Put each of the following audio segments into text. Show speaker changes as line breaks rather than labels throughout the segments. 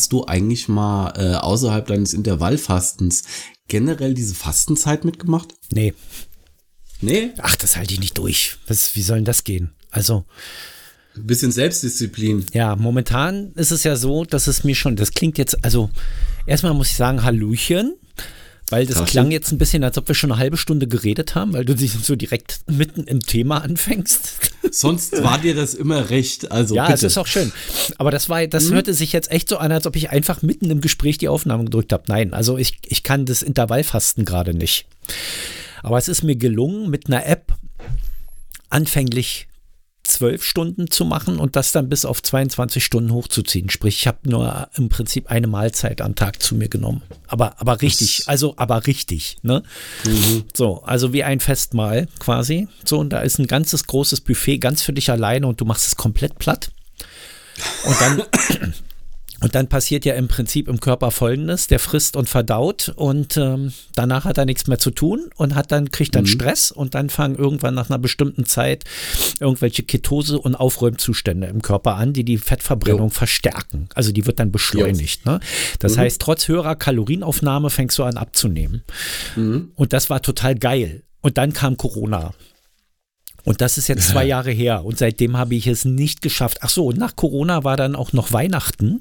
hast du eigentlich mal äh, außerhalb deines Intervallfastens generell diese Fastenzeit mitgemacht?
Nee.
Nee?
Ach, das halte ich nicht durch. Was, wie soll denn das gehen? Also.
Ein bisschen Selbstdisziplin.
Ja, momentan ist es ja so, dass es mir schon, das klingt jetzt, also erstmal muss ich sagen, Hallöchen. Weil das
Taschen.
klang jetzt ein bisschen, als ob wir schon eine halbe Stunde geredet haben, weil du dich so direkt mitten im Thema anfängst.
Sonst war dir das immer recht. Also
ja,
bitte.
es ist auch schön. Aber das war, das hörte sich jetzt echt so an, als ob ich einfach mitten im Gespräch die Aufnahme gedrückt habe. Nein, also ich, ich kann das Intervallfasten gerade nicht. Aber es ist mir gelungen, mit einer App anfänglich zwölf Stunden zu machen und das dann bis auf 22 Stunden hochzuziehen. Sprich, ich habe nur im Prinzip eine Mahlzeit am Tag zu mir genommen. Aber, aber richtig, also aber richtig, ne? So, also wie ein Festmahl quasi. So, und da ist ein ganzes großes Buffet ganz für dich alleine und du machst es komplett platt. Und dann, und dann passiert ja im Prinzip im Körper Folgendes: Der frisst und verdaut und ähm, danach hat er nichts mehr zu tun und hat dann kriegt dann Stress und dann fangen irgendwann nach einer bestimmten Zeit irgendwelche Ketose und Aufräumzustände im Körper an, die die Fettverbrennung verstärken. Also die wird dann beschleunigt. Ne? Das heißt, trotz höherer Kalorienaufnahme fängst du an abzunehmen. Und das war total geil. Und dann kam Corona. Und das ist jetzt zwei Jahre her. Und seitdem habe ich es nicht geschafft. Ach so, und nach Corona war dann auch noch Weihnachten.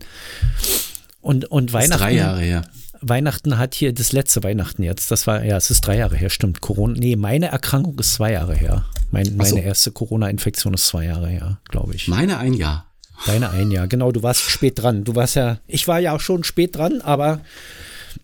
Und, und Weihnachten.
drei Jahre her.
Weihnachten hat hier das letzte Weihnachten jetzt. Das war, ja, es ist drei Jahre her, stimmt. Corona, nee, meine Erkrankung ist zwei Jahre her. Mein, meine
so.
erste Corona-Infektion ist zwei Jahre her, glaube ich.
Meine ein Jahr.
Deine ein Jahr, genau. Du warst spät dran. Du warst ja, ich war ja auch schon spät dran, aber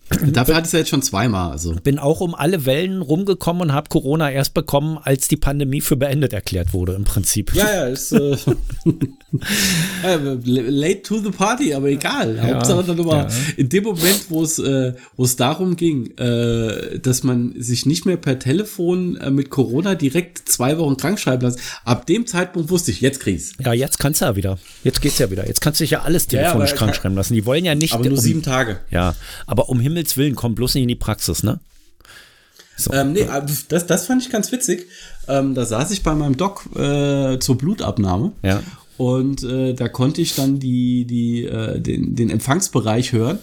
Dafür hatte ich es ja jetzt schon zweimal. Also
bin auch um alle Wellen rumgekommen und habe Corona erst bekommen, als die Pandemie für beendet erklärt wurde, im Prinzip.
Ja, ja, ist äh, äh, late to the party, aber egal. Hauptsache dann immer
ja.
in dem Moment, wo es äh, darum ging, äh, dass man sich nicht mehr per Telefon äh, mit Corona direkt zwei Wochen krank schreiben lässt. Ab dem Zeitpunkt wusste ich, jetzt krieg's.
Ja, jetzt kannst du ja wieder. Jetzt geht's ja wieder. Jetzt kannst du dich ja alles
ja,
telefonisch
aber-
krank schreiben lassen. Die wollen ja nicht.
Aber nur
um,
sieben Tage.
Ja, aber um Himmels Willen, komm bloß nicht in die Praxis, ne? So.
Ähm, nee, das, das fand ich ganz witzig. Ähm, da saß ich bei meinem Doc äh, zur Blutabnahme.
Ja.
Und äh, da konnte ich dann die, die, äh, den, den Empfangsbereich hören.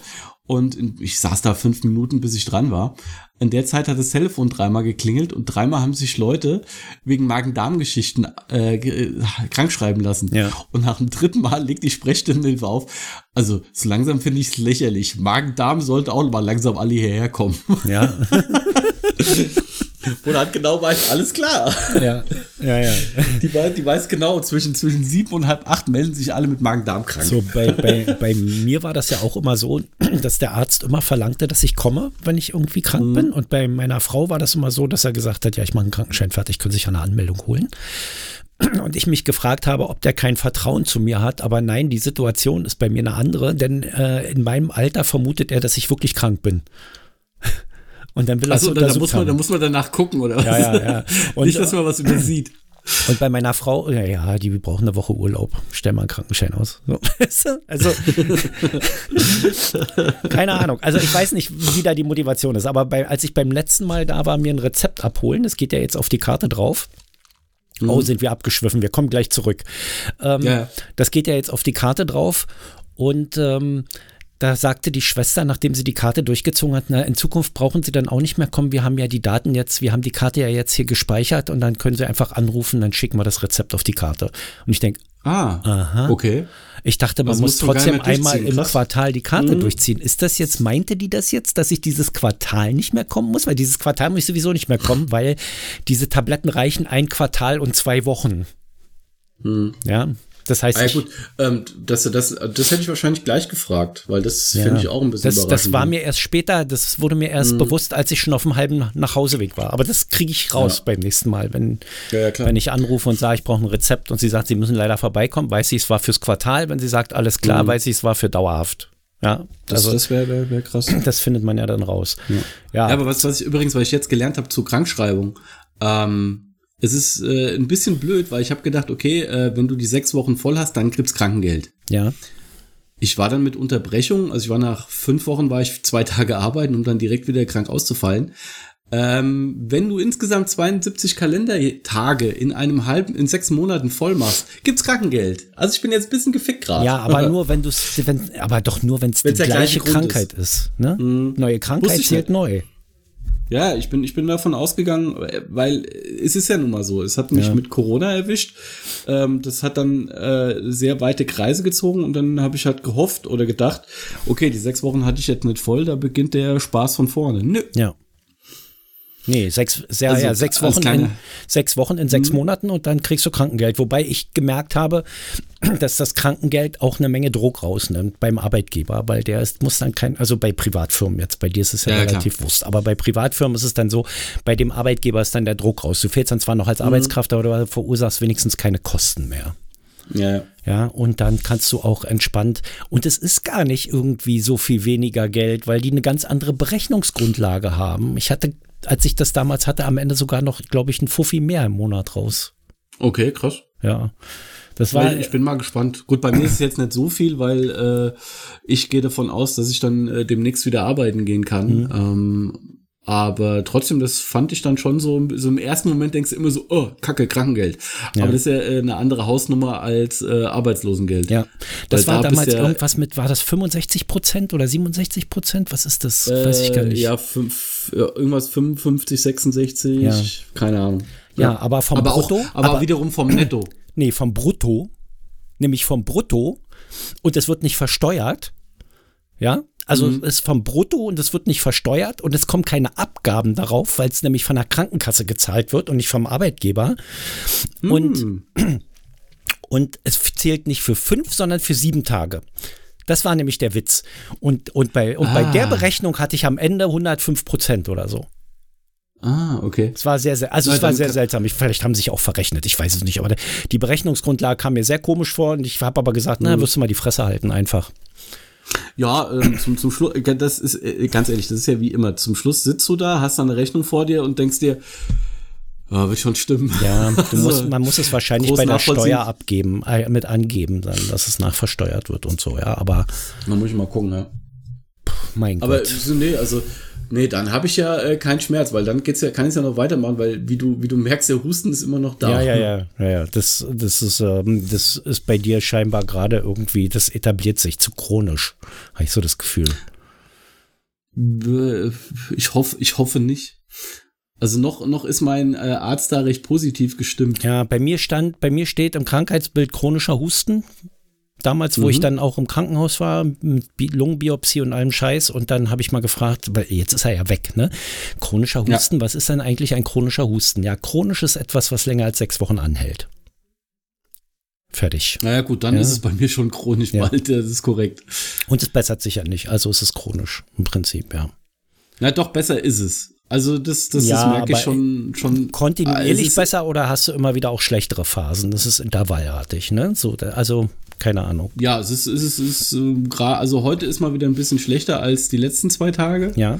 Und ich saß da fünf Minuten, bis ich dran war. In der Zeit hat das Telefon dreimal geklingelt und dreimal haben sich Leute wegen Magen-Darm-Geschichten äh, äh, krank schreiben lassen.
Ja.
Und nach dem dritten Mal legt die Sprechstundenhilfe auf. Also so langsam finde ich es lächerlich. Magen-Darm sollte auch mal langsam alle hierher kommen.
Ja,
Oder hat genau weiß, alles klar.
ja, ja, ja.
Die weiß, die weiß genau, zwischen, zwischen sieben und halb acht melden sich alle mit Magen-Darm krank.
So, bei, bei, bei mir war das ja auch immer so, dass der Arzt immer verlangte, dass ich komme, wenn ich irgendwie krank bin. Und bei meiner Frau war das immer so, dass er gesagt hat, ja, ich mache einen Krankenschein fertig, können sich eine Anmeldung holen. Und ich mich gefragt habe, ob der kein Vertrauen zu mir hat. Aber nein, die Situation ist bei mir eine andere, denn äh, in meinem Alter vermutet er, dass ich wirklich krank bin. Und dann will er es
Achso, da, da,
untersucht
muss man, da
haben.
muss man danach gucken, oder was?
Ja, ja, ja. Und-
Nicht, dass man was übersieht.
Und bei meiner Frau, ja, ja, die brauchen eine Woche Urlaub. Stell mal einen Krankenschein aus. So? Also, keine Ahnung. Also, ich weiß nicht, wie da die Motivation ist. Aber bei, als ich beim letzten Mal da war, mir ein Rezept abholen, das geht ja jetzt auf die Karte drauf. Oh, sind wir abgeschwiffen. Wir kommen gleich zurück. Ähm,
Ja.
Das geht ja jetzt auf die Karte drauf. Und ähm, da sagte die Schwester, nachdem sie die Karte durchgezogen hat, na, in Zukunft brauchen sie dann auch nicht mehr kommen. Wir haben ja die Daten jetzt, wir haben die Karte ja jetzt hier gespeichert und dann können sie einfach anrufen, dann schicken wir das Rezept auf die Karte. Und ich denke,
Ah,
Aha.
okay.
ich dachte, man
Also
muss trotzdem einmal im
Krass. Mhm.
Quartal die Karte durchziehen. Ist das jetzt, meinte die das jetzt, dass ich dieses Quartal nicht mehr kommen muss? Weil dieses Quartal muss ich sowieso nicht mehr kommen, weil diese Tabletten reichen ein Quartal und zwei Wochen. Ja, das heißt.
Ah, ja, gut, ähm, das, das, das hätte ich wahrscheinlich gleich gefragt, weil das
Ja.
finde ich auch ein bisschen
das, das war mir erst später, das wurde mir erst bewusst, als ich schon auf dem halben Nachhauseweg war. Aber das kriege ich raus beim nächsten Mal. Wenn,
Ja, ja,
wenn ich anrufe und sage, ich brauche ein Rezept und sie sagt, sie müssen leider vorbeikommen, weiß ich, es war fürs Quartal. Wenn sie sagt, alles klar, weiß ich, es war für dauerhaft. Ja,
das,
also
das wäre wär, wär krass.
das findet man ja dann raus. Ja,
Ja, aber was, was ich übrigens, weil ich jetzt gelernt habe zur Krankschreibung, ähm, es ist äh, ein bisschen blöd, weil ich habe gedacht, okay, äh, wenn du die sechs Wochen voll hast, dann kriegst Krankengeld.
ja,
Ich war dann mit Unterbrechung, also ich war nach fünf Wochen, war ich zwei Tage arbeiten, um dann direkt wieder krank auszufallen. Ähm, wenn du insgesamt 72 Kalendertage in einem halben, in sechs Monaten voll machst, gibt's Krankengeld. Also ich bin jetzt ein bisschen gefickt gerade.
Ja, aber nur wenn du wenn, aber doch nur, wenn es die gleiche Krankheit ist. ist ne? Mhm. Neue Krankheit zählt neu.
Ja, ich bin, ich bin davon ausgegangen, weil es ist ja nun mal so. Es hat mich ja. mit Corona erwischt. Ähm, das hat dann äh, sehr weite Kreise gezogen und dann habe ich halt gehofft oder gedacht, okay, die sechs Wochen hatte ich jetzt nicht voll, da beginnt der Spaß von vorne. Nö.
Ja. Nee, sechs, sehr, also, ja, sechs Wochen, in, sechs Wochen in sechs mhm. Monaten und dann kriegst du Krankengeld. Wobei ich gemerkt habe, dass das Krankengeld auch eine Menge Druck rausnimmt beim Arbeitgeber, weil der ist, muss dann kein, also bei Privatfirmen jetzt, bei dir ist es ja, ja relativ klar. wurscht, aber bei Privatfirmen ist es dann so, bei dem Arbeitgeber ist dann der Druck raus. Du fehlst dann zwar noch als mhm. Arbeitskraft, aber du verursachst wenigstens keine Kosten mehr.
Ja.
Ja, und dann kannst du auch entspannt, und es ist gar nicht irgendwie so viel weniger Geld, weil die eine ganz andere Berechnungsgrundlage haben. Ich hatte als ich das damals hatte, am Ende sogar noch, glaube ich, ein Fuffi mehr im Monat raus.
Okay, krass.
Ja. Das war,
ich bin mal gespannt. Gut, bei mir ist es jetzt nicht so viel, weil äh, ich gehe davon aus, dass ich dann äh, demnächst wieder arbeiten gehen kann. Mhm. Ähm, aber trotzdem, das fand ich dann schon so, so im ersten Moment denkst du immer so, oh, Kacke, Krankengeld. Ja. Aber das ist ja äh, eine andere Hausnummer als äh, Arbeitslosengeld.
Ja, das Weil war da damals ja, irgendwas mit, war das 65 Prozent oder 67 Prozent? Was ist das?
Äh, Weiß ich gar nicht. Ja, fünf, irgendwas 55, 66, ja. keine Ahnung.
Ja, ja aber vom
aber
Brutto.
Auch, aber, aber wiederum vom Netto.
Nee, vom Brutto. Nämlich vom Brutto. Und es wird nicht versteuert. Ja, also mhm. ist vom Brutto und es wird nicht versteuert und es kommen keine Abgaben darauf, weil es nämlich von der Krankenkasse gezahlt wird und nicht vom Arbeitgeber. Mhm. Und, und es zählt nicht für fünf, sondern für sieben Tage. Das war nämlich der Witz. Und, und, bei, und ah. bei der ah. Berechnung hatte ich am Ende 105 Prozent oder so.
Ah, okay.
Es war sehr, sehr, also es war sehr seltsam. Ich, vielleicht haben sie sich auch verrechnet, ich weiß es nicht, aber die Berechnungsgrundlage kam mir sehr komisch vor und ich habe aber gesagt, mhm. na, wirst du mal die Fresse halten einfach.
Ja, ähm, zum, zum Schluss, äh, das ist äh, ganz ehrlich, das ist ja wie immer. Zum Schluss sitzt du da, hast dann eine Rechnung vor dir und denkst dir, ja, wird schon stimmen.
Ja, musst, man muss es wahrscheinlich bei der Steuer abgeben, äh, mit angeben, dann, dass es nachversteuert wird und so, ja, aber.
Man muss ich mal gucken, ja.
Mein
aber,
Gott.
Aber nee, also Nee, dann habe ich ja äh, keinen Schmerz, weil dann geht's ja, kann ich ja noch weitermachen, weil wie du, wie du merkst, der Husten ist immer noch
da. Ja, ja, ja, ja, ja. Das, das ist, ähm, das ist bei dir scheinbar gerade irgendwie, das etabliert sich zu chronisch. Habe ich so das Gefühl.
Ich hoffe, ich hoffe nicht. Also noch, noch ist mein äh, Arzt da recht positiv gestimmt.
Ja, bei mir stand, bei mir steht im Krankheitsbild chronischer Husten damals, wo mhm. ich dann auch im Krankenhaus war, mit Lungenbiopsie und allem Scheiß. Und dann habe ich mal gefragt, weil jetzt ist er ja weg, ne? Chronischer Husten, ja. was ist denn eigentlich ein chronischer Husten? Ja, chronisch ist etwas, was länger als sechs Wochen anhält. Fertig.
Naja, gut, dann ja. ist es bei mir schon chronisch ja. bald, das ist korrekt.
Und es bessert sich ja nicht, also ist es chronisch im Prinzip, ja.
Na doch, besser ist es. Also das, das, ja, das merke ich schon, schon.
Kontinuierlich besser oder hast du immer wieder auch schlechtere Phasen? Das ist intervallartig, ne? So, also keine Ahnung.
Ja, es ist, es ist, es ist äh, also heute ist mal wieder ein bisschen schlechter als die letzten zwei Tage.
Ja.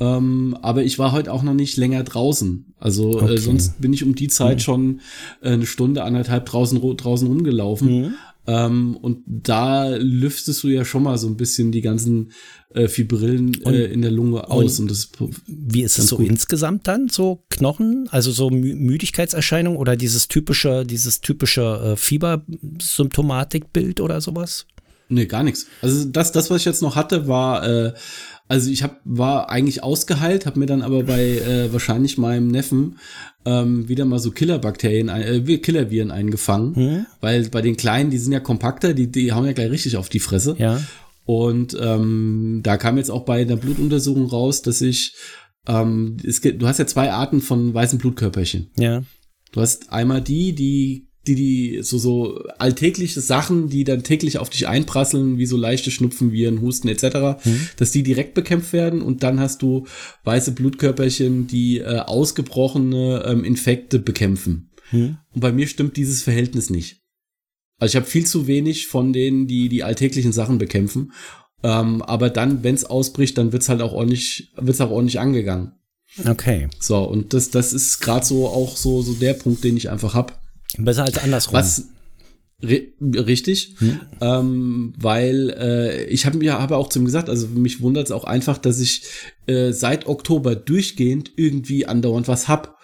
Ähm, aber ich war heute auch noch nicht länger draußen. Also äh, okay. äh, sonst bin ich um die Zeit mhm. schon äh, eine Stunde, anderthalb draußen, draußen rumgelaufen. Mhm. Ähm, und da lüftest du ja schon mal so ein bisschen die ganzen äh, Fibrillen äh, in der Lunge aus. Und, und das
wie ist es so gut. insgesamt dann? So Knochen, also so Mü Müdigkeitserscheinung oder dieses typische, dieses typische äh, Fiebersymptomatikbild oder sowas?
Nee, gar nichts. Also das, das, was ich jetzt noch hatte, war äh, also ich hab, war eigentlich ausgeheilt, habe mir dann aber bei äh, wahrscheinlich meinem Neffen ähm, wieder mal so Killerbakterien, äh, Killerviren eingefangen, hm? weil bei den Kleinen, die sind ja kompakter, die, die hauen ja gleich richtig auf die Fresse.
Ja.
Und ähm, da kam jetzt auch bei der Blutuntersuchung raus, dass ich, ähm, es gibt, du hast ja zwei Arten von weißen Blutkörperchen.
Ja.
Du hast einmal die, die die, die, so, so alltägliche Sachen, die dann täglich auf dich einprasseln, wie so leichte Schnupfen, Viren, Husten etc., mhm. dass die direkt bekämpft werden und dann hast du weiße Blutkörperchen, die äh, ausgebrochene ähm, Infekte bekämpfen. Mhm. Und bei mir stimmt dieses Verhältnis nicht. Also ich habe viel zu wenig von denen, die die alltäglichen Sachen bekämpfen. Ähm, aber dann, wenn es ausbricht, dann wird's halt auch ordentlich, wird's auch ordentlich angegangen.
Okay.
So, und das, das ist gerade so auch so, so der Punkt, den ich einfach hab
Besser als andersrum.
Was, richtig, hm. ähm, weil äh, ich habe mir habe auch zu ihm gesagt, also mich wundert es auch einfach, dass ich äh, seit Oktober durchgehend irgendwie andauernd was hab.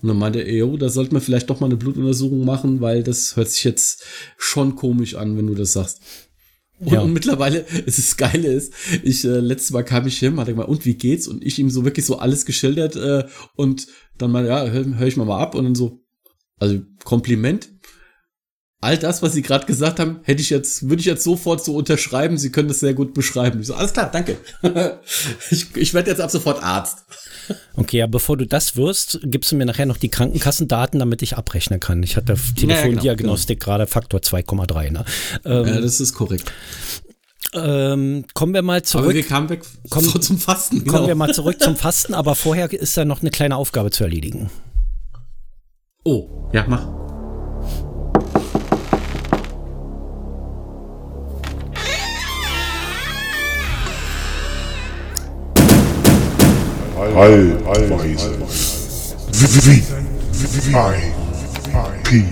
Und dann meinte er, jo, da sollte man vielleicht doch mal eine Blutuntersuchung machen, weil das hört sich jetzt schon komisch an, wenn du das sagst. Und, ja. und mittlerweile, es ist Geile ist, ich, äh, letztes Mal kam ich hin, hat er gesagt, und wie geht's? Und ich ihm so wirklich so alles geschildert, äh, und dann mal, ja, hör, hör ich mal mal ab, und dann so, also Kompliment, all das, was Sie gerade gesagt haben, hätte ich jetzt, würde ich jetzt sofort so unterschreiben. Sie können das sehr gut beschreiben. Ich so, alles klar, danke. ich ich werde jetzt ab sofort Arzt.
Okay, ja, bevor du das wirst, gibst du mir nachher noch die Krankenkassendaten, damit ich abrechnen kann. Ich hatte Telefondiagnostik ja, genau, genau. gerade Faktor 2,3. Ne?
Ähm, ja, das ist korrekt.
Ähm, kommen wir mal zurück. Aber
wir kamen weg kommen, zum Fasten.
Genau. Kommen wir mal zurück zum Fasten, aber vorher ist da noch eine kleine Aufgabe zu erledigen.
Oh, ja, mach. Heilweise.
P.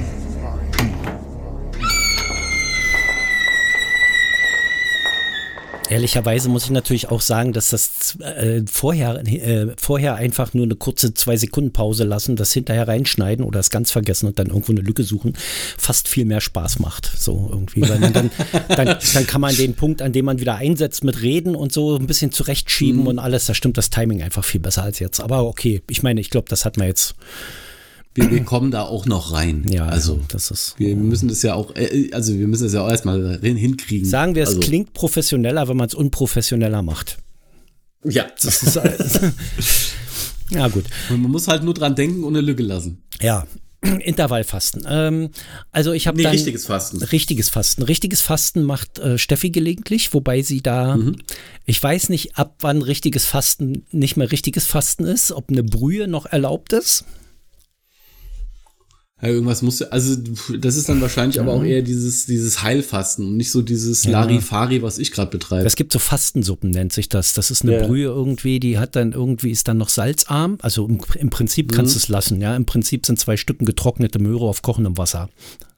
Ehrlicherweise muss ich natürlich auch sagen, dass das äh, vorher, äh, vorher einfach nur eine kurze zwei Sekunden Pause lassen, das hinterher reinschneiden oder es ganz vergessen und dann irgendwo eine Lücke suchen, fast viel mehr Spaß macht. So irgendwie. Weil dann, dann, dann, dann, kann man den Punkt, an dem man wieder einsetzt, mit Reden und so ein bisschen zurechtschieben mhm. und alles. Da stimmt das Timing einfach viel besser als jetzt. Aber okay, ich meine, ich glaube, das hat man jetzt
wir, wir kommen da auch noch rein.
Ja, also das ist.
Wir müssen das ja auch, äh, also wir müssen das ja auch erstmal hinkriegen.
Sagen wir, es
also.
klingt professioneller, wenn man es unprofessioneller macht.
Ja. Das ist,
ja, gut.
Und man muss halt nur dran denken und eine Lücke lassen.
Ja, Intervallfasten. Ähm, also ich habe nee, dann
richtiges Fasten.
Richtiges Fasten. Richtiges Fasten macht äh, Steffi gelegentlich, wobei sie da, mhm. ich weiß nicht, ab wann richtiges Fasten nicht mehr richtiges Fasten ist, ob eine Brühe noch erlaubt ist.
Ja, irgendwas muss also das ist dann wahrscheinlich aber auch eher dieses dieses Heilfasten und nicht so dieses ja. Larifari, was ich gerade betreibe.
Es gibt so Fastensuppen nennt sich das. Das ist eine ja. Brühe irgendwie, die hat dann irgendwie ist dann noch salzarm. Also im, im Prinzip kannst mhm. du es lassen. Ja, im Prinzip sind zwei Stücken getrocknete Möhre auf kochendem Wasser.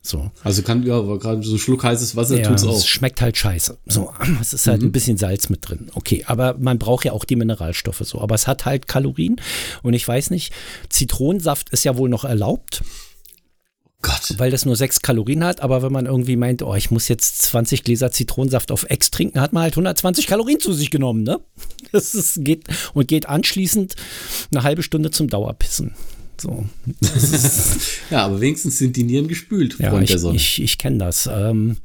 So.
Also kann ja, aber gerade so schluckheißes Wasser
ja, tut's auch. Es schmeckt halt scheiße. So, es ist halt mhm. ein bisschen Salz mit drin. Okay, aber man braucht ja auch die Mineralstoffe so. Aber es hat halt Kalorien und ich weiß nicht, Zitronensaft ist ja wohl noch erlaubt.
Gott.
Weil das nur sechs Kalorien hat, aber wenn man irgendwie meint, oh, ich muss jetzt 20 Gläser Zitronensaft auf Ex trinken, hat man halt 120 Kalorien zu sich genommen, ne? Das ist, geht und geht anschließend eine halbe Stunde zum Dauerpissen. So.
ja, aber wenigstens sind die Nieren gespült,
ja, ich, Ich, ich kenne das. Ähm,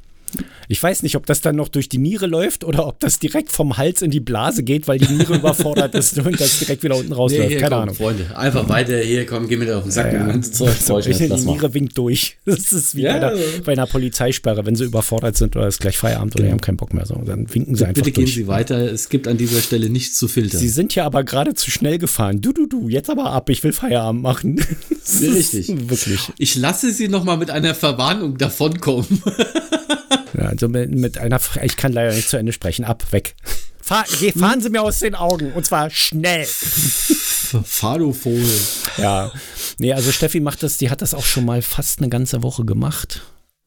ich weiß nicht, ob das dann noch durch die Niere läuft oder ob das direkt vom Hals in die Blase geht, weil die Niere überfordert ist und das direkt wieder unten rausläuft. Nee, Keine komm, Ahnung.
Freunde, einfach weiter hier, komm, geh mir auf den Sack. Ja,
ja. Zeug, so, ich die Niere winkt durch. Das ist wie ja, bei, einer, bei, einer, Polizeisperre, wenn sie überfordert sind oder es ist gleich Feierabend genau. oder die haben keinen Bock mehr. So, dann winken sie einfach
Bitte
durch.
gehen Sie weiter. Es gibt an dieser Stelle nichts zu filtern.
Sie sind ja aber gerade zu schnell gefahren. Du, du, du, jetzt aber ab. Ich will Feierabend machen.
Richtig. Wirklich. Ich lasse Sie noch mal mit einer Verwarnung davonkommen.
Ja, also mit, mit, einer, ich kann leider nicht zu Ende sprechen. Ab, weg. Fahr, geh, fahren Sie mir aus den Augen und zwar schnell.
Fahr du Vogel.
Ja, nee, also Steffi macht das, die hat das auch schon mal fast eine ganze Woche gemacht,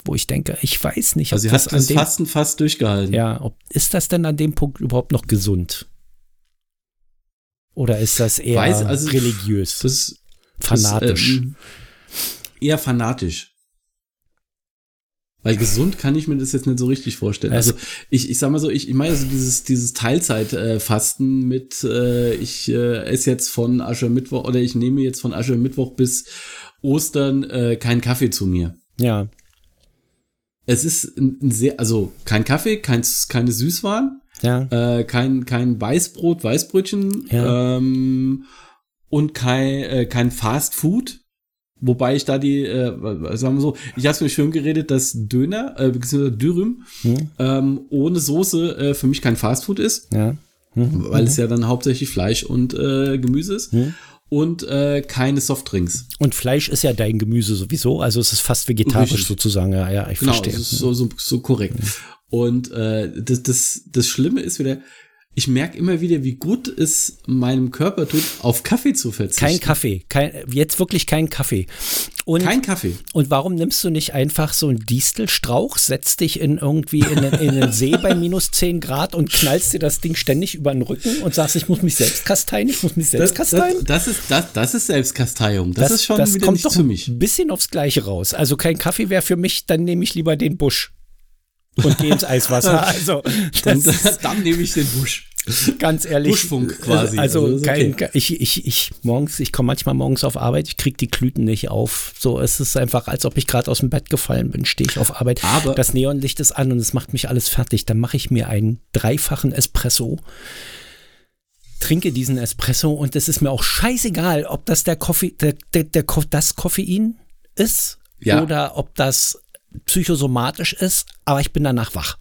wo ich denke, ich weiß nicht,
ob also sie hat das Fasten fast durchgehalten.
Ja, ob, ist das denn an dem Punkt überhaupt noch gesund? Oder ist das eher weiß, also, religiös?
Das,
fanatisch.
Das, ähm, eher fanatisch. Weil gesund kann ich mir das jetzt nicht so richtig vorstellen. Also ich, ich sag mal so, ich, ich meine so dieses, dieses Teilzeitfasten äh, mit, äh, ich äh, esse jetzt von Aschermittwoch oder ich nehme jetzt von Aschermittwoch bis Ostern äh, keinen Kaffee zu mir.
Ja.
Es ist ein, ein sehr, also kein Kaffee, kein, keine Süßwaren,
ja.
äh, kein, kein Weißbrot, Weißbrötchen ja. ähm, und kein, äh, kein Fast Food Wobei ich da die, äh, sagen wir so, ich habe mir schön geredet, dass Döner, äh, beziehungsweise Dürüm, hm. ähm, ohne Soße äh, für mich kein Fastfood ist.
Ja.
Hm. Weil es ja dann hauptsächlich Fleisch und äh, Gemüse ist. Hm. Und äh, keine Softdrinks.
Und Fleisch ist ja dein Gemüse sowieso, also es ist fast vegetarisch Richtig. sozusagen. Ja, ja, ich genau, verstehe.
Genau, so, so, so korrekt. Und äh, das, das, das Schlimme ist wieder, ich merke immer wieder, wie gut es meinem Körper tut, auf Kaffee zu verzichten.
Kein Kaffee, kein, jetzt wirklich kein Kaffee. Und,
kein Kaffee.
Und warum nimmst du nicht einfach so einen Distelstrauch, setzt dich in irgendwie in, in, in einen See bei minus 10 Grad und knallst dir das Ding ständig über den Rücken und sagst, ich muss mich selbst kasteien, ich muss mich selbst
das,
kasteien?
Das, das, ist, das, das ist Selbstkasteiung. Das, das ist schon
das
wieder
kommt
nicht
doch
für mich.
ein bisschen aufs Gleiche raus. Also kein Kaffee wäre für mich, dann nehme ich lieber den Busch und gehe ins Eiswasser. Also
dann, dann nehme ich den Busch.
Ganz ehrlich.
Buschfunk quasi.
Also, also kein, okay. ich, ich, ich morgens, ich komme manchmal morgens auf Arbeit, ich kriege die Klüten nicht auf. So, es ist einfach, als ob ich gerade aus dem Bett gefallen bin, stehe ich auf Arbeit.
Aber
das Neonlicht ist an und es macht mich alles fertig. Dann mache ich mir einen dreifachen Espresso trinke diesen Espresso und es ist mir auch scheißegal, ob das der Koffein, der, der, der, das Koffein ist ja. oder ob das psychosomatisch ist, aber ich bin danach wach.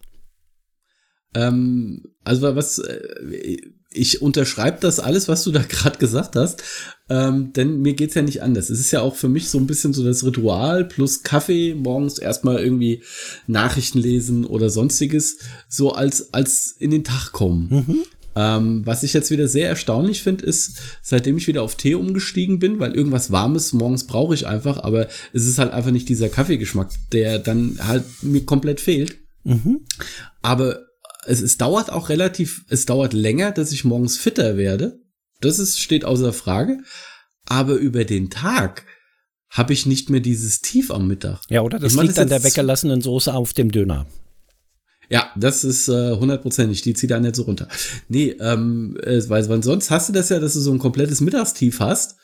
Ähm, also was äh, ich unterschreibe das alles, was du da gerade gesagt hast, ähm, denn mir geht's ja nicht anders. Es ist ja auch für mich so ein bisschen so das Ritual plus Kaffee morgens erstmal irgendwie Nachrichten lesen oder sonstiges, so als als in den Tag kommen. Mhm. Ähm, was ich jetzt wieder sehr erstaunlich finde, ist, seitdem ich wieder auf Tee umgestiegen bin, weil irgendwas Warmes morgens brauche ich einfach, aber es ist halt einfach nicht dieser Kaffeegeschmack, der dann halt mir komplett fehlt. Mhm. Aber es, es dauert auch relativ, es dauert länger, dass ich morgens fitter werde. Das ist, steht außer Frage. Aber über den Tag habe ich nicht mehr dieses Tief am Mittag.
Ja, oder das ich liegt an der weggelassenen Soße auf dem Döner.
Ja, das ist äh, hundertprozentig. Äh, die zieht da nicht so runter. Nee, ähm, äh, weil, weil sonst hast du das ja, dass du so ein komplettes Mittagstief hast.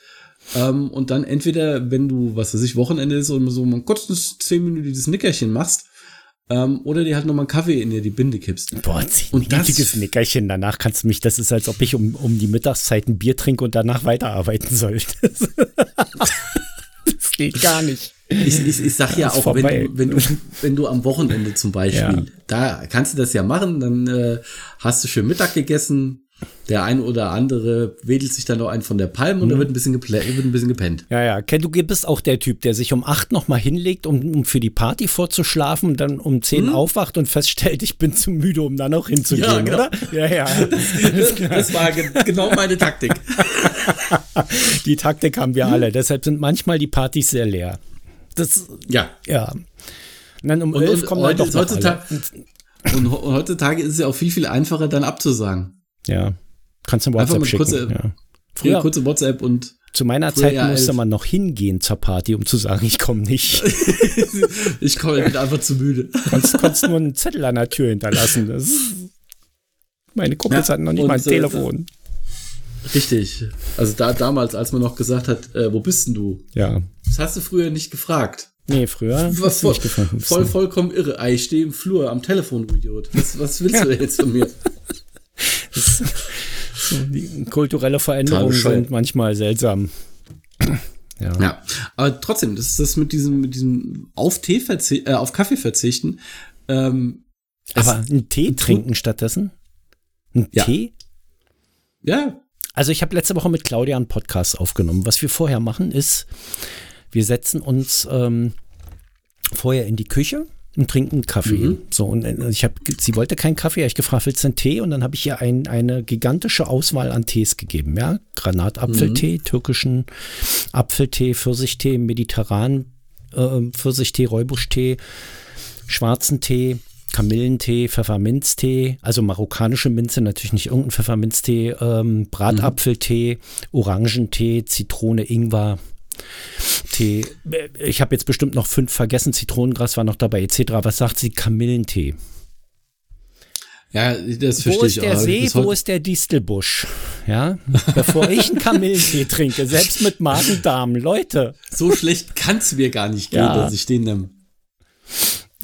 Ähm, und dann entweder, wenn du, was weiß ich, Wochenende ist und so ein kurzes zehnminütiges Nickerchen machst, ähm, oder dir halt nochmal einen Kaffee in dir die Binde kippst.
Boah, ein richtiges Nickerchen. Danach kannst du mich, das ist, als ob ich um, um die Mittagszeit ein Bier trinke und danach weiterarbeiten sollte. das geht gar nicht.
Ich, ich, ich sag ja auch, wenn du, wenn, du, wenn du am Wochenende zum Beispiel, ja. da kannst du das ja machen, dann äh, hast du schön Mittag gegessen, der ein oder andere wedelt sich dann noch einen von der Palme und mhm. da wird ein bisschen, wird ein bisschen gepennt.
Ja, ja. Ken, du bist auch der Typ, der sich um acht nochmal hinlegt, um, um für die Party vorzuschlafen und dann um zehn mhm. aufwacht und feststellt, ich bin zu müde, um da noch hinzugehen, ja, genau. oder?
Ja, ja. Das, das war genau meine Taktik.
die Taktik haben wir mhm. alle. Deshalb sind manchmal die Partys sehr leer. Das,
ja.
Ja. Und dann um und, elf und kommen
heute,
dann doch
heutzutage, und heutzutage ist es ja auch viel, viel einfacher, dann abzusagen.
Ja. Kannst du WhatsApp schicken.
Kurze,
ja.
Früher kurze WhatsApp und
zu meiner Zeit musste man noch hingehen zur Party, um zu sagen, ich komme nicht.
ich komme, ich bin einfach zu müde.
Konntest, konntest nur einen Zettel an der Tür hinterlassen. Das, meine Kumpels ja, hatten noch nicht mal ein äh, Telefon.
Richtig. Also da damals, als man noch gesagt hat, äh, wo bist denn du?
Ja.
Das hast du früher nicht gefragt.
Nee, früher.
Was voll, voll, vollkommen irre. Ich stehe im Flur am Telefon, du Idiot. Was, was willst du jetzt von mir?
so, die kulturelle Veränderungen sind manchmal seltsam.
Ja. ja, aber trotzdem, das ist das mit diesem, mit diesem auf Tee verzichten, äh, auf Kaffee verzichten. Ähm,
aber einen Tee trinken stattdessen? Ein ja. Tee?
Ja.
Also ich habe letzte Woche mit Claudia einen Podcast aufgenommen. Was wir vorher machen ist, wir setzen uns ähm, vorher in die Küche und trinken Kaffee. Mhm. So, und äh, ich habe, sie wollte keinen Kaffee, habe ich gefragt, willst du einen Tee? Und dann habe ich ihr ein, eine gigantische Auswahl an Tees gegeben, ja. Granatapfeltee, mhm. türkischen Apfeltee, Pfirsichtee, mediterran äh, Pfirsichtee, Räubuschtee, schwarzen Tee, Kamillentee, Pfefferminztee, also marokkanische Minze, natürlich nicht irgendein Pfefferminztee, ähm, Bratapfeltee, Orangentee, Zitrone, Ingwer, Tee. Ich habe jetzt bestimmt noch fünf vergessen. Zitronengras war noch dabei, etc. Was sagt sie? Kamillentee.
Ja, das verstehe ich
auch. Wo ist der See, wo ist der Distelbusch? Ja, bevor ich einen Kamillentee trinke, selbst mit Magen-Darm, Leute.
So schlecht kann es mir gar nicht gehen, ja. dass ich den nehme.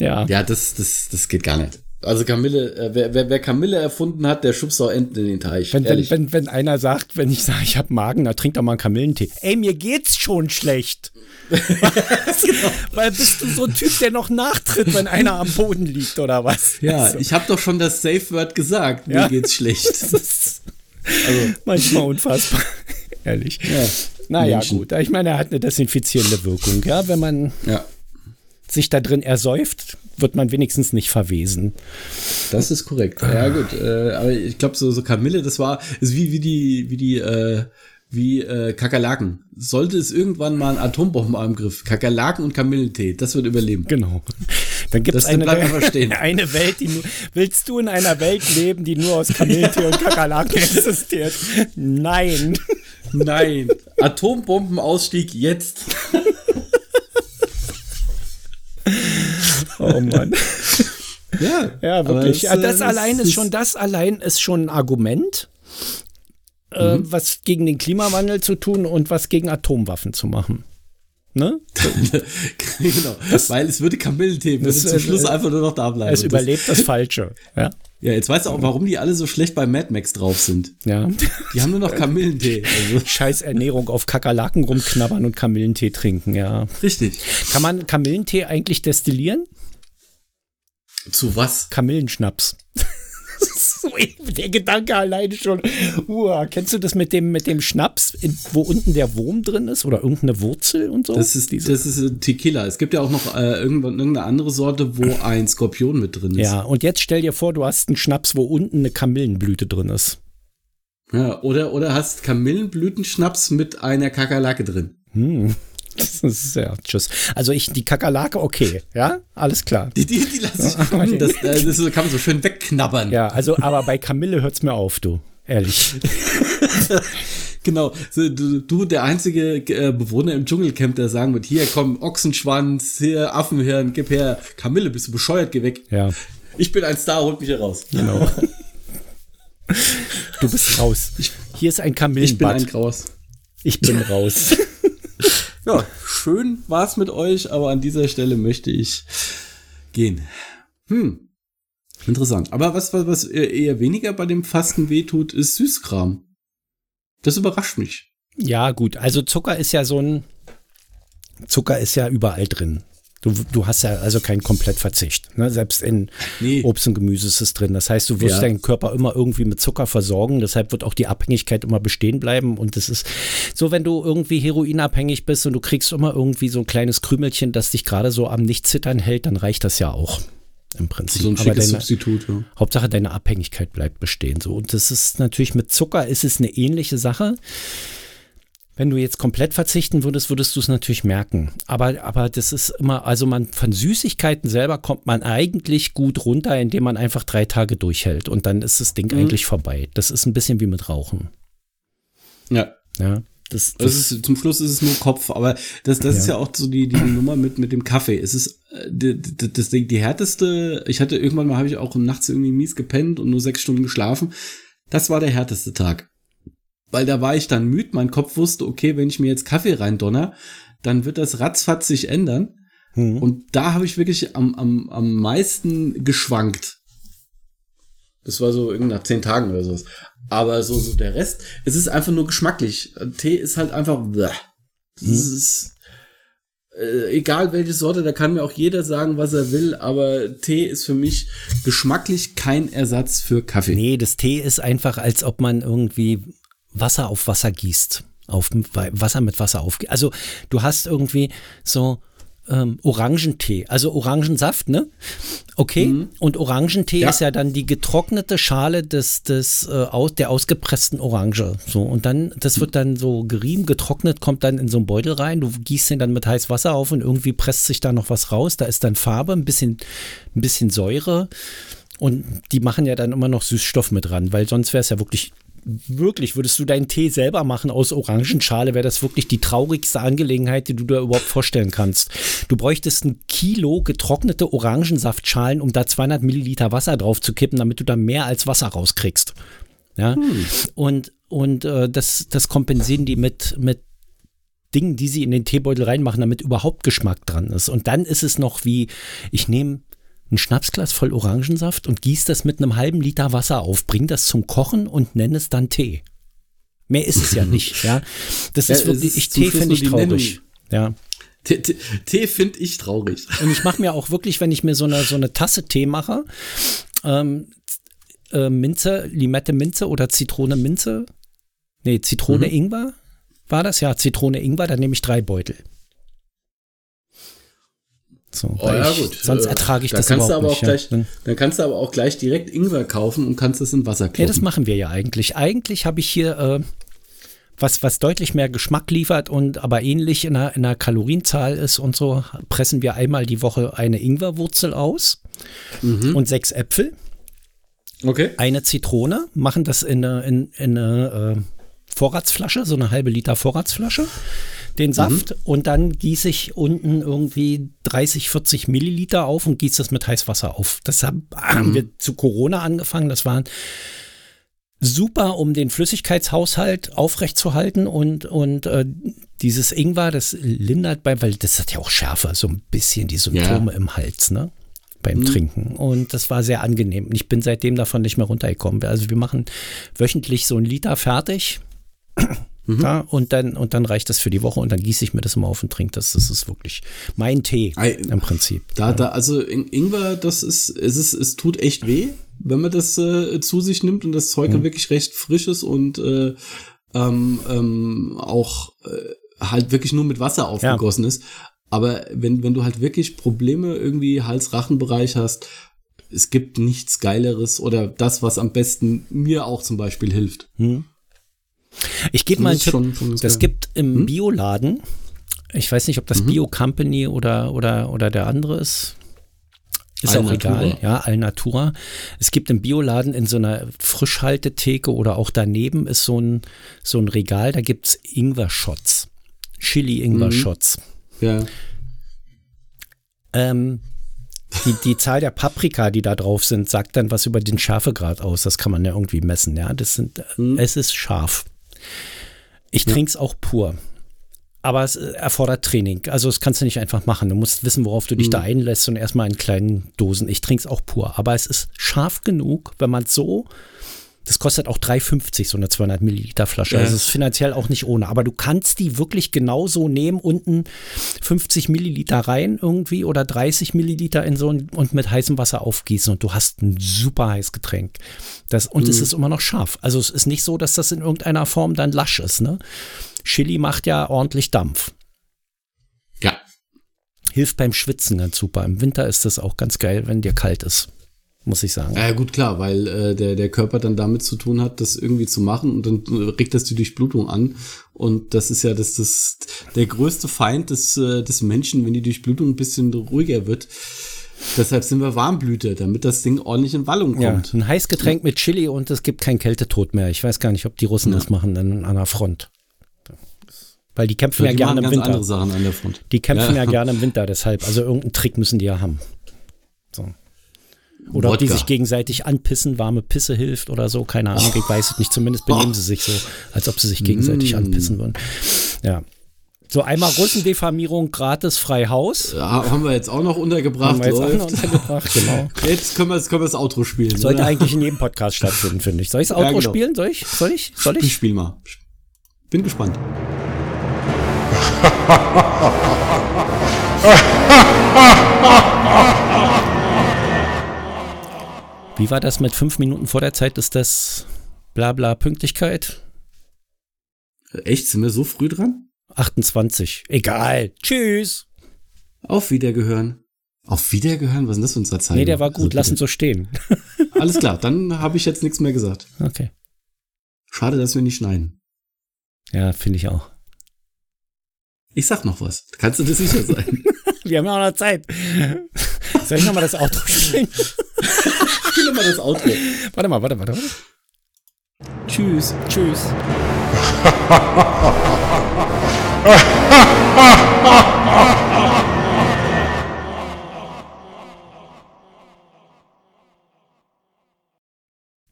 Ja.
Ja, das, das, das geht gar nicht. Also Kamille, äh, wer, wer, wer Kamille erfunden hat, der schubst auch Enten in den Teich.
Wenn, wenn, wenn, wenn einer sagt, wenn ich sage, ich habe Magen, dann trinkt doch mal einen Kamillentee. Ey, mir geht's schon schlecht. genau. Weil bist du so ein Typ, der noch nachtritt, wenn einer am Boden liegt oder was?
Ja, also. ich habe doch schon das Safe Word gesagt. Mir ja? geht's schlecht.
also. Manchmal unfassbar. Ehrlich. Ja. Naja, gut. Ich meine, er hat eine desinfizierende Wirkung, ja, wenn man.
Ja
sich da drin ersäuft, wird man wenigstens nicht verwesen.
Das ist korrekt. Ja, gut. Äh, aber ich glaube, so, so Kamille, das war, ist wie, wie die, wie die, äh, wie äh, Kakerlaken. Sollte es irgendwann mal einen Atombombenangriff, Kakerlaken und Kamillentee, das wird überleben.
Genau. Dann gibt es eine, eine Welt, die nur, willst du in einer Welt leben, die nur aus Kamillentee und Kakerlaken existiert? Nein.
Nein. Atombombenausstieg jetzt.
Oh Mann. Ja, ja wirklich. Das, ja, das, das allein ist, ist schon, das allein ist schon ein Argument, äh, mhm. was gegen den Klimawandel zu tun und was gegen Atomwaffen zu machen. Ne?
genau. Das, Weil es würde Kamillentee, würde zum Schluss einfach nur noch da bleiben.
Es überlebt das, das Falsche. Ja.
Ja, jetzt weißt du auch, warum die alle so schlecht bei Mad Max drauf sind.
Ja.
Die haben nur noch Kamillentee.
Also. Scheiß Ernährung auf Kakerlaken rumknabbern und Kamillentee trinken, ja.
Richtig.
Kann man Kamillentee eigentlich destillieren?
Zu was?
Kamillenschnaps. so der Gedanke alleine schon. Uah, kennst du das mit dem, mit dem Schnaps, in, wo unten der Wurm drin ist oder irgendeine Wurzel und so?
Das ist, Diese. das ist Tequila. Es gibt ja auch noch äh, irgendeine andere Sorte, wo ein Skorpion mit drin ist.
Ja, und jetzt stell dir vor, du hast einen Schnaps, wo unten eine Kamillenblüte drin ist.
Ja, oder, oder hast Kamillenblütenschnaps mit einer Kakerlake drin.
Hm. Das ist ja, tschüss. Also ich, die Kakerlake, okay, ja, alles klar.
Die, die, die lasse ich kommen, das, äh, das kann man so schön wegknabbern.
Ja, also, aber bei Kamille hört es mir auf, du, ehrlich.
genau, so, du, du, der einzige äh, Bewohner im Dschungelcamp, der sagen wird, hier komm, Ochsenschwanz, hier Affenhirn, gib her, Kamille, bist du bescheuert, geh weg.
Ja.
Ich bin ein Star, holt mich hier raus.
Genau. du bist raus. Hier ist ein Kamillenbad.
Ich bin ein Graus.
Ich bin raus
ja, schön war's mit euch, aber an dieser Stelle möchte ich gehen. Hm. Interessant. Aber was, was, was eher weniger bei dem Fasten wehtut, ist Süßkram. Das überrascht mich.
Ja, gut. Also Zucker ist ja so ein, Zucker ist ja überall drin. Du, du hast ja also keinen Komplettverzicht. Ne? Selbst in nee. Obst und Gemüse ist es drin. Das heißt, du wirst ja. deinen Körper immer irgendwie mit Zucker versorgen. Deshalb wird auch die Abhängigkeit immer bestehen bleiben. Und das ist so, wenn du irgendwie heroinabhängig bist und du kriegst immer irgendwie so ein kleines Krümelchen, das dich gerade so am Nichtzittern hält, dann reicht das ja auch. Im Prinzip.
So ein schickes deine, Substitut, ja.
Hauptsache deine Abhängigkeit bleibt bestehen. So. Und das ist natürlich mit Zucker ist es eine ähnliche Sache. Wenn du jetzt komplett verzichten würdest, würdest du es natürlich merken. Aber, aber das ist immer, also man von Süßigkeiten selber kommt man eigentlich gut runter, indem man einfach drei Tage durchhält und dann ist das Ding mhm. eigentlich vorbei. Das ist ein bisschen wie mit Rauchen.
Ja.
Ja.
Das, das, das ist, zum Schluss ist es nur Kopf, aber das, das ja. ist ja auch so die, die Nummer mit, mit dem Kaffee. Es ist äh, das Ding, die härteste, ich hatte irgendwann mal, habe ich auch nachts irgendwie mies gepennt und nur sechs Stunden geschlafen. Das war der härteste Tag weil da war ich dann müde. Mein Kopf wusste, okay, wenn ich mir jetzt Kaffee reindonner, dann wird das ratzfatz sich ändern. Mhm. Und da habe ich wirklich am, am, am meisten geschwankt. Das war so nach zehn Tagen oder sowas. Aber so, so der Rest, es ist einfach nur geschmacklich. Tee ist halt einfach, bleh. Das mhm. ist, äh, egal welche Sorte, da kann mir auch jeder sagen, was er will, aber Tee ist für mich geschmacklich kein Ersatz für Kaffee.
Nee, das Tee ist einfach, als ob man irgendwie Wasser auf Wasser gießt. Auf Wasser mit Wasser auf. Also du hast irgendwie so ähm, Orangentee, also Orangensaft, ne? Okay. Mhm. Und Orangentee ja. ist ja dann die getrocknete Schale des, des äh, aus, der ausgepressten Orange. So und dann, das wird dann so gerieben, getrocknet, kommt dann in so einen Beutel rein. Du gießt den dann mit heißem Wasser auf und irgendwie presst sich da noch was raus. Da ist dann Farbe, ein bisschen, ein bisschen Säure. Und die machen ja dann immer noch Süßstoff mit ran, weil sonst wäre es ja wirklich wirklich, würdest du deinen Tee selber machen aus Orangenschale, wäre das wirklich die traurigste Angelegenheit, die du dir überhaupt vorstellen kannst. Du bräuchtest ein Kilo getrocknete Orangensaftschalen, um da 200 Milliliter Wasser drauf zu kippen, damit du da mehr als Wasser rauskriegst. Ja, hm. und, und äh, das, das kompensieren die mit, mit Dingen, die sie in den Teebeutel reinmachen, damit überhaupt Geschmack dran ist. Und dann ist es noch wie, ich nehme ein Schnapsglas voll Orangensaft und gieß das mit einem halben Liter Wasser auf, bring das zum Kochen und nenne es dann Tee. Mehr ist es ja nicht, ja. Das ja, ist wirklich, ich, Tee finde ich traurig. Ja.
Tee, Tee, Tee finde ich traurig.
Und ich mache mir auch wirklich, wenn ich mir so eine, so eine Tasse Tee mache, ähm, äh, Minze, Limette Minze oder Zitrone Minze, nee, Zitrone mhm. Ingwer, war das? Ja, Zitrone Ingwer, dann nehme ich drei Beutel. So, oh, ja, gut. Sonst äh, ertrage ich da das kannst
überhaupt
du aber nicht.
Auch gleich, ja. Dann kannst du aber auch gleich direkt Ingwer kaufen und kannst es in Wasser kloppen.
Ja, das machen wir ja eigentlich. Eigentlich habe ich hier äh, was, was deutlich mehr Geschmack liefert und aber ähnlich in der, in der Kalorienzahl ist und so, pressen wir einmal die Woche eine Ingwerwurzel aus mhm. und sechs Äpfel.
Okay.
Eine Zitrone, machen das in eine, in, in eine äh, Vorratsflasche, so eine halbe Liter Vorratsflasche, den Saft mhm. und dann gieße ich unten irgendwie 30, 40 Milliliter auf und gieße das mit Heißwasser auf. Das haben, mhm. wir zu Corona angefangen. Das waren super, um den Flüssigkeitshaushalt aufrechtzuerhalten und, und äh, dieses Ingwer, das lindert bei, weil das hat ja auch Schärfe, so ein bisschen die Symptome ja. im Hals, ne? Beim mhm. Trinken. Und das war sehr angenehm. Ich bin seitdem davon nicht mehr runtergekommen. Also wir machen wöchentlich so ein Liter fertig. Mhm. Ja, und, dann, und dann reicht das für die Woche und dann gieße ich mir das immer auf und trinke das. Das ist wirklich mein Tee im Prinzip.
Da, da, also Ingwer, das ist, es ist, es tut echt weh wenn man das äh, zu sich nimmt und das Zeug mhm. wirklich recht frisch ist und äh, ähm, ähm, auch äh, halt wirklich nur mit Wasser aufgegossen ja. ist. Aber wenn, wenn du halt wirklich Probleme irgendwie Hals-Rachen-Bereich hast, es gibt nichts Geileres oder das, was am besten mir auch zum Beispiel hilft. Hm.
Ich gebe mal einen Tipp. Schon, schon das gibt im hm? Bioladen, ich weiß nicht, ob das mhm. Bio Company oder, oder, oder der andere ist. Ist auch egal, ja, Alnatura. Es gibt im Bioladen in so einer Frischhaltetheke oder auch daneben ist so ein, so ein Regal, da gibt es Ingwer-Shots. Chili-Ingwer-Shots.
Mhm. Ja.
Ähm, die, die Zahl der Paprika, die da drauf sind, sagt dann was über den Schärfegrad aus. Das kann man ja irgendwie messen, ja. Das sind, mhm. es ist scharf. Ich ja. trinke es auch pur. Aber es äh, erfordert Training. Also das kannst du nicht einfach machen. Du musst wissen, worauf du dich mhm. da einlässt und erstmal in kleinen Dosen. Ich trinke es auch pur. Aber es ist scharf genug, wenn man es so. Das kostet auch 3,50, so eine 200 Milliliter Flasche. Ja. Also es ist finanziell auch nicht ohne. Aber du kannst die wirklich genauso nehmen, unten 50 Milliliter rein irgendwie oder 30 Milliliter in so ein, und mit heißem Wasser aufgießen und du hast ein super heißes Getränk. Das, und mhm. es ist immer noch scharf. Also es ist nicht so, dass das in irgendeiner Form dann lasch ist. Ne? Chili macht ja ordentlich Dampf.
Ja.
Hilft beim Schwitzen ganz super. Im Winter ist das auch ganz geil, wenn dir kalt ist. Muss ich sagen.
Ja, gut, klar, weil äh, der, der Körper dann damit zu tun hat, das irgendwie zu machen und dann regt das die Durchblutung an. Und das ist ja das, das der größte Feind des, äh, des Menschen, wenn die Durchblutung ein bisschen ruhiger wird. Deshalb sind wir Warmblüter, damit das Ding ordentlich in Wallung kommt.
Ja, ein Heißgetränk mit Chili und es gibt kein Kältetod mehr. Ich weiß gar nicht, ob die Russen ja. das machen dann an der Front. Weil die kämpfen ja, die ja gerne im Winter.
Sachen an der Front.
Die kämpfen ja. ja gerne im Winter, deshalb. Also irgendeinen Trick müssen die ja haben. Oder Wodka. ob die sich gegenseitig anpissen, warme Pisse hilft oder so, keine Ahnung, ich weiß es nicht. Zumindest benehmen sie sich so, als ob sie sich gegenseitig mm. anpissen würden. Ja. So einmal Russendefamierung, gratis frei Haus.
Ja, haben wir jetzt auch noch untergebracht. Haben wir jetzt auch noch untergebracht, genau. Jetzt können wir, jetzt können wir das Outro spielen.
Sollte oder? eigentlich in jedem Podcast stattfinden, finde ich. Soll ich das Outro ja, genau. spielen? Soll ich? Soll ich? Soll ich?
Ich spiel mal. Bin gespannt.
Wie war das mit fünf Minuten vor der Zeit? Ist das Blabla Pünktlichkeit?
Echt? Sind wir so früh dran?
28. Egal. Tschüss.
Auf Wiedergehören. Auf Wiedergehören? Was ist denn das für unsere Zeit?
Nee, der war gut. Also, Lass ihn so stehen.
Alles klar, dann habe ich jetzt nichts mehr gesagt.
Okay.
Schade, dass wir nicht schneiden.
Ja, finde ich auch.
Ich sag noch was. Kannst du dir sicher sein?
Wir haben ja auch noch Zeit. Soll ich nochmal das Outro spielen?
Spiel nochmal das Outro.
Warte mal, warte, warte, warte. Tschüss. Tschüss.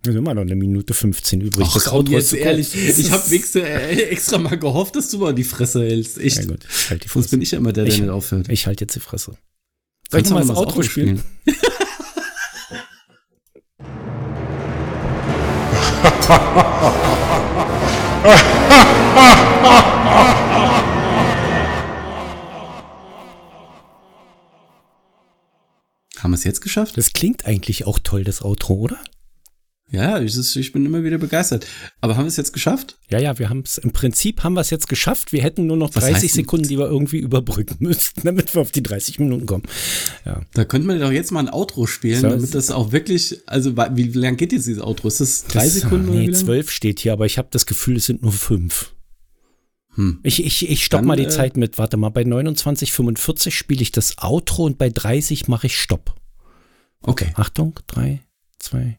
Wir sind immer noch eine Minute 15 übrig.
Ach, das komm, Outro jetzt ehrlich. Ich habe äh, extra mal gehofft, dass du mal die Fresse hältst. Echt. Ja, gut, ich halt die Fresse. Sonst bin ich ja immer der, der ich, nicht aufhört.
Ich halte jetzt die Fresse. Soll ich mal das, Outro spielen? spielen?
Haben wir es jetzt geschafft?
Das klingt eigentlich auch toll, das Outro, oder?
Ja, ich, ich, bin immer wieder begeistert. Aber haben wir es jetzt geschafft?
Ja, ja, wir haben es, im Prinzip haben wir es jetzt geschafft. Wir hätten nur noch 30 Sekunden, die wir irgendwie überbrücken müssten, damit wir auf die 30 Minuten kommen.
Ja. Da könnte man doch jetzt mal ein Outro spielen, so, damit das auch wirklich, also wie lange geht jetzt dieses Outro? Ist das drei das, Sekunden?
Nee, zwölf steht hier, aber ich habe das Gefühl, es sind nur fünf. Hm. Ich, ich, ich stopp Dann, mal die äh, Zeit mit, warte mal, bei 29,45 spiele ich das Outro und bei 30 mache ich Stopp. Okay. Achtung, drei, zwei,